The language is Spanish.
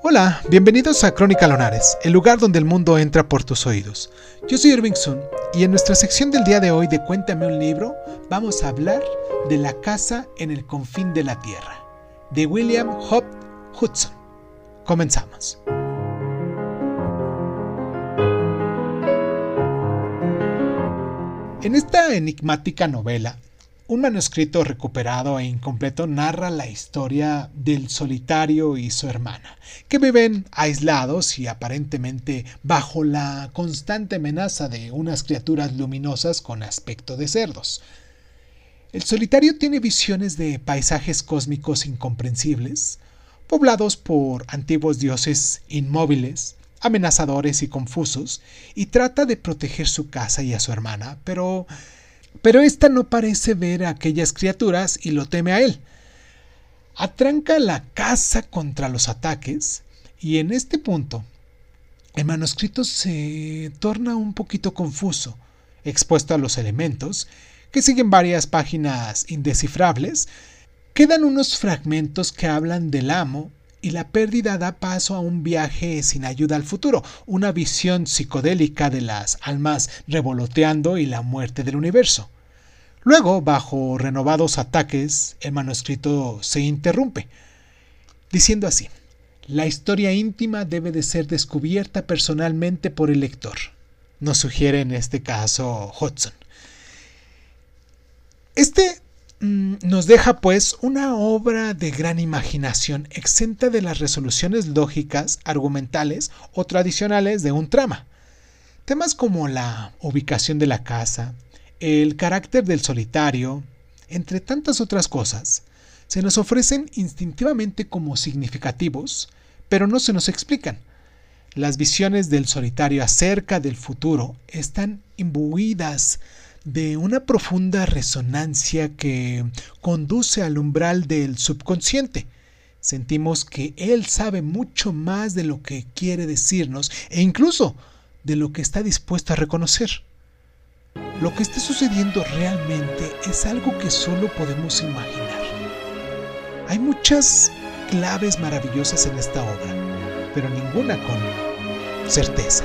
Hola, bienvenidos a Crónica Lonares, el lugar donde el mundo entra por tus oídos. Yo soy Irving Sun y en nuestra sección del día de hoy de Cuéntame un libro vamos a hablar de La casa en el confín de la tierra, de William Hope Hudson. Comenzamos. En esta enigmática novela, un manuscrito recuperado e incompleto narra la historia del solitario y su hermana, que viven aislados y aparentemente bajo la constante amenaza de unas criaturas luminosas con aspecto de cerdos. El solitario tiene visiones de paisajes cósmicos incomprensibles, poblados por antiguos dioses inmóviles, amenazadores y confusos, y trata de proteger su casa y a su hermana, pero pero ésta no parece ver a aquellas criaturas y lo teme a él. Atranca la casa contra los ataques y en este punto el manuscrito se torna un poquito confuso, expuesto a los elementos, que siguen varias páginas indescifrables, quedan unos fragmentos que hablan del amo y la pérdida da paso a un viaje sin ayuda al futuro, una visión psicodélica de las almas revoloteando y la muerte del universo. Luego, bajo renovados ataques, el manuscrito se interrumpe, diciendo así, la historia íntima debe de ser descubierta personalmente por el lector, nos sugiere en este caso Hudson. Este nos deja pues una obra de gran imaginación exenta de las resoluciones lógicas, argumentales o tradicionales de un trama. Temas como la ubicación de la casa, el carácter del solitario, entre tantas otras cosas, se nos ofrecen instintivamente como significativos, pero no se nos explican. Las visiones del solitario acerca del futuro están imbuidas de una profunda resonancia que conduce al umbral del subconsciente. Sentimos que Él sabe mucho más de lo que quiere decirnos e incluso de lo que está dispuesto a reconocer. Lo que está sucediendo realmente es algo que solo podemos imaginar. Hay muchas claves maravillosas en esta obra, pero ninguna con certeza.